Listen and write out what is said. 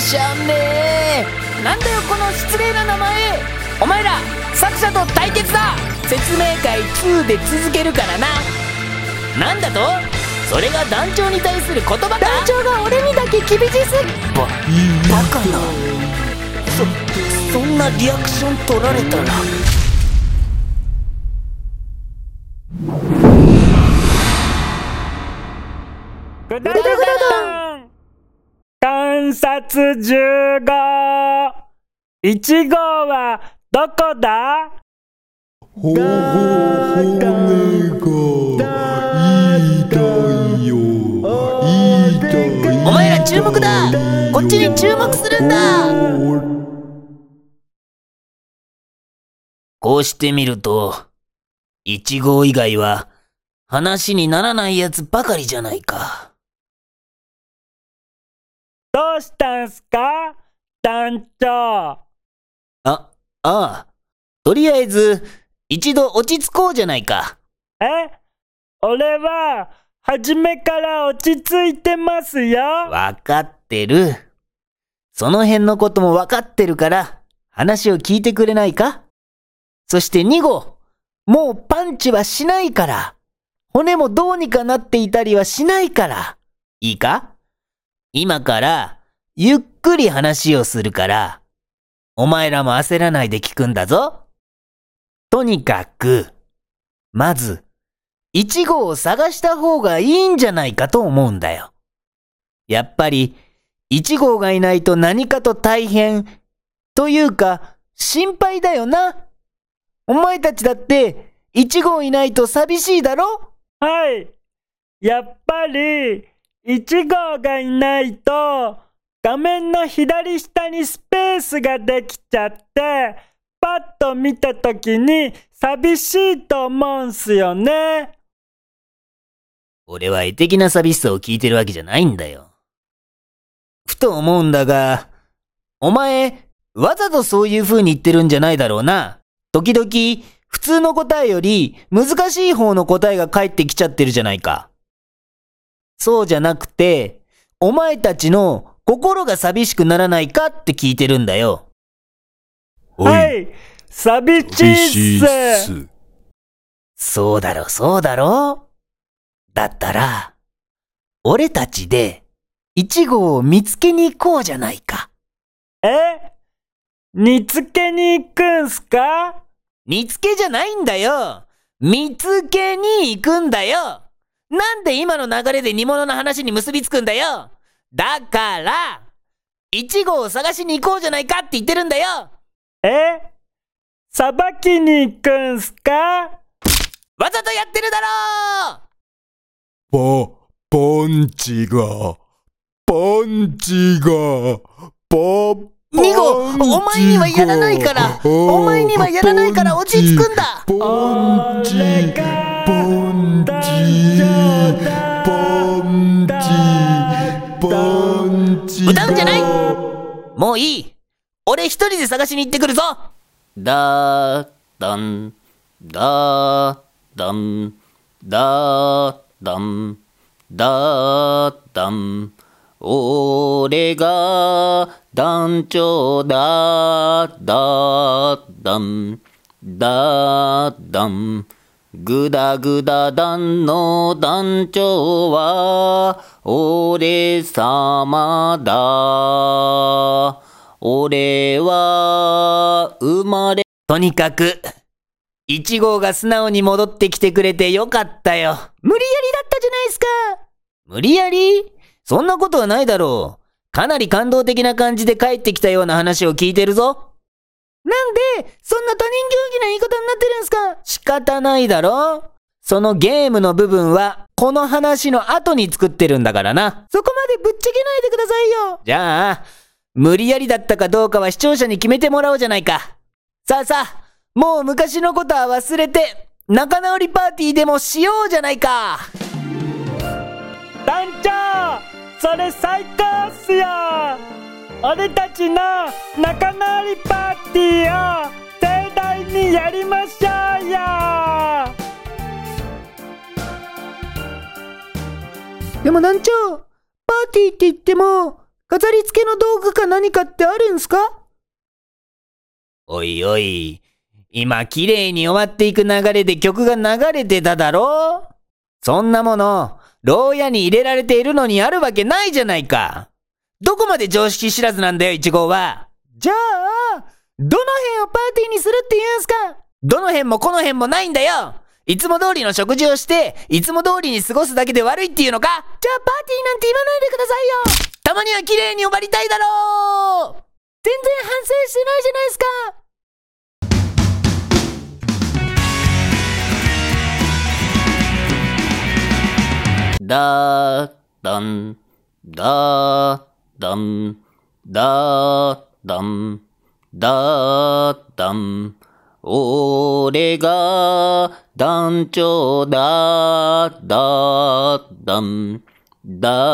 しゃんね。えなんだよこの失礼な名前。お前ら作者と対決だ。説明会2で続けるからな。なんだと？それが団長に対する言葉か？団長が俺にだけ厳しす。ぎババカな。そそんなリアクション取られたら観察15 1号はどこだ？ほほ骨が痛いよ痛いよ。お前ら注目だ。こっちに注目するんだ。こうしてみると1号以外は話にならないやつばかりじゃないかどうしたんすか？団長あ、ああ。とりあえず、一度落ち着こうじゃないか。え？俺は初めから落ち着いてますよわかってる。その辺のこともわかってるから、話を聞いてくれないか？そして2号、もうパンチはしないから。骨もどうにかなっていたりはしないから。いいか？今から、ゆっくり話をするから、お前らも焦らないで聞くんだぞ。とにかく、まず、1号を探した方がいいんじゃないかと思うんだよ。やっぱり、1号がいないと何かと大変、というか、心配だよな。お前たちだって、1号いないと寂しいだろ？はいやっぱり1号がいないと画面の左下にスペースができちゃってパッと見た時に寂しいと思うんすよね俺は絵的な寂しさを聞いてるわけじゃないんだよ。ふと思うんだが、お前、わざとそういう風に言ってるんじゃないだろうな。時々、普通の答えより難しい方の答えが返ってきちゃってるじゃないか。そうじゃなくて、お前たちの心が寂しくならないかって聞いてるんだよ。はい。寂しいっす。そうだろ、そうだろだったら、俺たちで、一号を見つけに行こうじゃないか。え？見つけに行くんすか？見つけじゃないんだよ。見つけに行くんだよなんで今の流れで煮物の話に結びつくんだよ？だから、一号を探しに行こうじゃないかって言ってるんだよ。え？さばきに行くんすか？わざとやってるだろパ、パンチが、パンチが、パ、二号お前にはやらないから。お前にはやらないから落ち着くんだ。パンチ、俺が歌うんじゃない。もういい。俺一人で探しに行ってくるぞ。だーだん、だーだん、だーだん、だーだん。俺が団長だ、だーだん、だーだん。ぐだぐだ団の団長は、俺様だ。俺は、生まれ。とにかく、一号が素直に戻ってきてくれてよかったよ。無理やりだったじゃないですか。無理やり？そんなことはないだろう。かなり感動的な感じで帰ってきたような話を聞いてるぞ。なんで、そんな他人行儀な言い方になってるんすか？方ないだろ？そのゲームの部分は、この話の後に作ってるんだからな。そこまでぶっちゃけないでくださいよ。じゃあ、無理やりだったかどうかは視聴者に決めてもらおうじゃないか。さあさあ、もう昔のことは忘れて、仲直りパーティーでもしようじゃないか。団長それ最高っすよ俺たちの仲直りパーティーを盛大にやりましょうでも団長、パーティーって言っても、飾り付けの道具か何かってあるんすか？おいおい、今綺麗に終わっていく流れで曲が流れてただろ？そんなもの、牢屋に入れられているのにあるわけないじゃないか。どこまで常識知らずなんだよ、一号は。じゃあ、どの辺をパーティーにするって言うんすか？どの辺もこの辺もないんだよいつも通りの食事をして、いつも通りに過ごすだけで悪いっていうのかじゃあパーティーなんて言わないでくださいよ。たまには綺麗に終わりたいだろう。全然反省してないじゃないですか。だーだん、だーだん、だーだん、だーだん。俺が団長だ、だ、だん、だ。